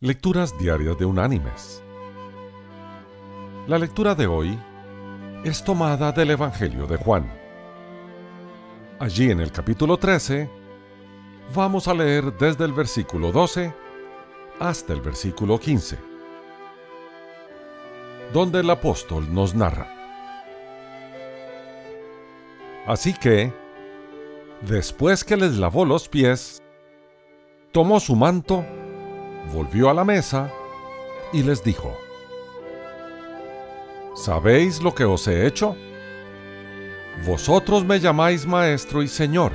Lecturas Diarias de Unánimes. La lectura de hoy es tomada del Evangelio de Juan. Allí en el capítulo 13 vamos a leer desde el versículo 12 hasta el versículo 15, donde el apóstol nos narra. Así que, después que les lavó los pies, tomó su manto, volvió a la mesa y les dijo, ¿Sabéis lo que os he hecho? Vosotros me llamáis maestro y señor,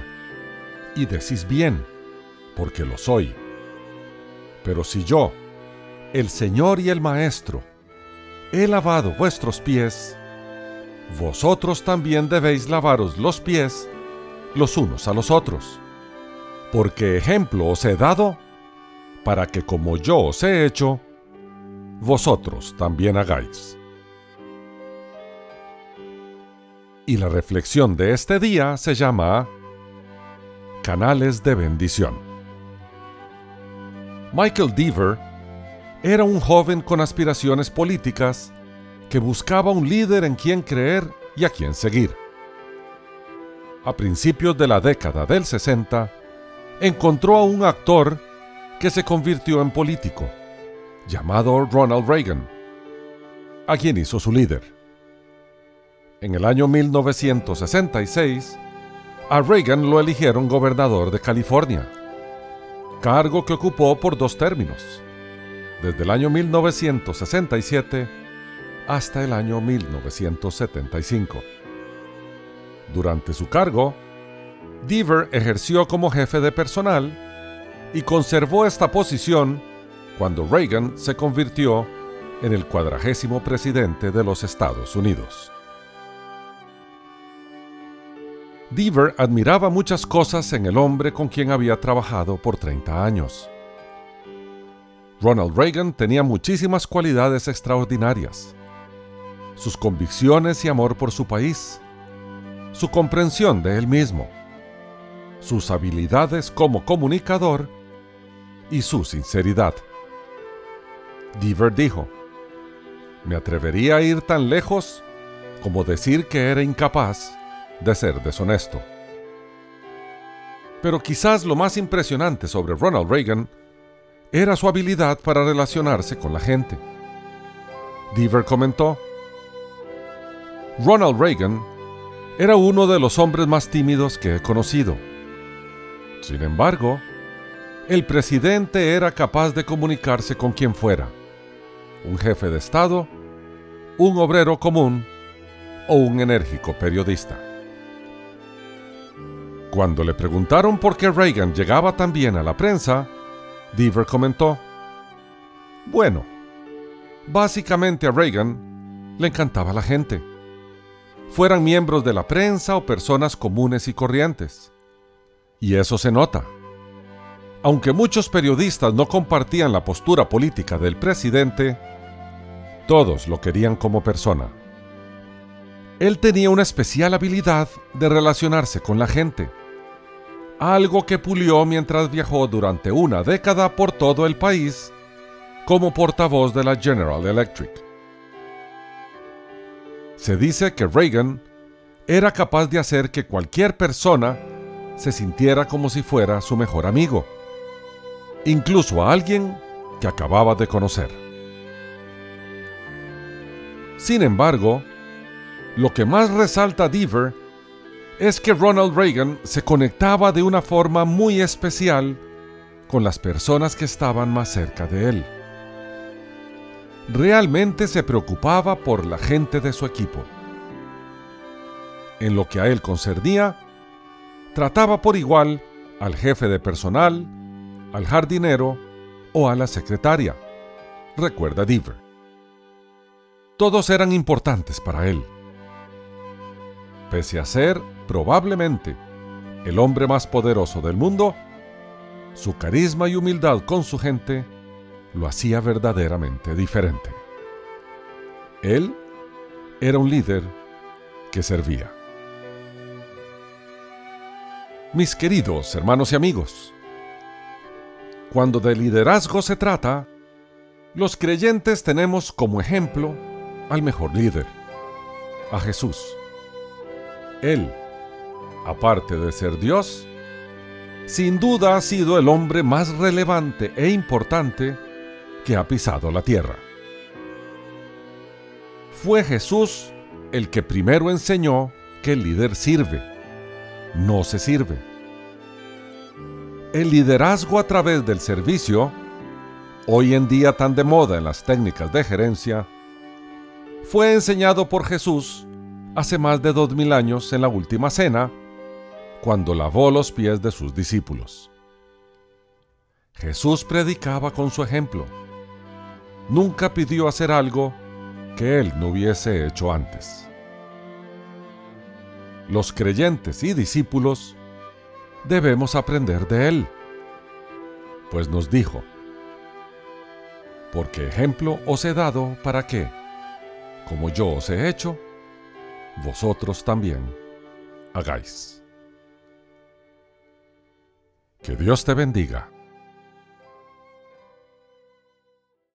y decís bien, porque lo soy. Pero si yo, el señor y el maestro, he lavado vuestros pies, vosotros también debéis lavaros los pies los unos a los otros, porque ejemplo os he dado para que como yo os he hecho, vosotros también hagáis. Y la reflexión de este día se llama Canales de bendición. Michael Deaver era un joven con aspiraciones políticas que buscaba un líder en quien creer y a quien seguir. A principios de la década del 60, encontró a un actor que se convirtió en político, llamado Ronald Reagan, a quien hizo su líder. En el año 1966, a Reagan lo eligieron gobernador de California, cargo que ocupó por dos términos, desde el año 1967 hasta el año 1975. Durante su cargo, Deaver ejerció como jefe de personal y conservó esta posición cuando Reagan se convirtió en el cuadragésimo presidente de los Estados Unidos. Deaver admiraba muchas cosas en el hombre con quien había trabajado por 30 años. Ronald Reagan tenía muchísimas cualidades extraordinarias. Sus convicciones y amor por su país, su comprensión de él mismo, sus habilidades como comunicador y su sinceridad. Deaver dijo, me atrevería a ir tan lejos como decir que era incapaz de ser deshonesto. Pero quizás lo más impresionante sobre Ronald Reagan era su habilidad para relacionarse con la gente. Deaver comentó, Ronald Reagan era uno de los hombres más tímidos que he conocido. Sin embargo, el presidente era capaz de comunicarse con quien fuera, un jefe de Estado, un obrero común o un enérgico periodista. Cuando le preguntaron por qué Reagan llegaba tan bien a la prensa, Deaver comentó, Bueno, básicamente a Reagan le encantaba la gente, fueran miembros de la prensa o personas comunes y corrientes. Y eso se nota. Aunque muchos periodistas no compartían la postura política del presidente, todos lo querían como persona. Él tenía una especial habilidad de relacionarse con la gente, algo que pulió mientras viajó durante una década por todo el país como portavoz de la General Electric. Se dice que Reagan era capaz de hacer que cualquier persona se sintiera como si fuera su mejor amigo incluso a alguien que acababa de conocer. Sin embargo, lo que más resalta Deaver es que Ronald Reagan se conectaba de una forma muy especial con las personas que estaban más cerca de él. Realmente se preocupaba por la gente de su equipo. En lo que a él concernía, trataba por igual al jefe de personal, al jardinero o a la secretaria, recuerda Deaver. Todos eran importantes para él. Pese a ser, probablemente, el hombre más poderoso del mundo, su carisma y humildad con su gente lo hacía verdaderamente diferente. Él era un líder que servía. Mis queridos hermanos y amigos, cuando de liderazgo se trata, Los creyentes tenemos como ejemplo al mejor líder, a Jesús. Él, aparte de ser Dios, sin duda ha sido el hombre más relevante e importante que ha pisado la tierra. Fue Jesús el que primero enseñó que el líder sirve, no se sirve. El liderazgo a través del servicio hoy en día tan de moda en las técnicas de gerencia, fue enseñado por Jesús hace más de dos mil años en la última cena, cuando lavó los pies de sus discípulos. Jesús predicaba con su ejemplo. Nunca pidió hacer algo que él no hubiese hecho antes. Los creyentes y discípulos debemos aprender de él, pues nos dijo, porque ejemplo os he dado para que, como yo os he hecho, vosotros también hagáis. Que Dios te bendiga.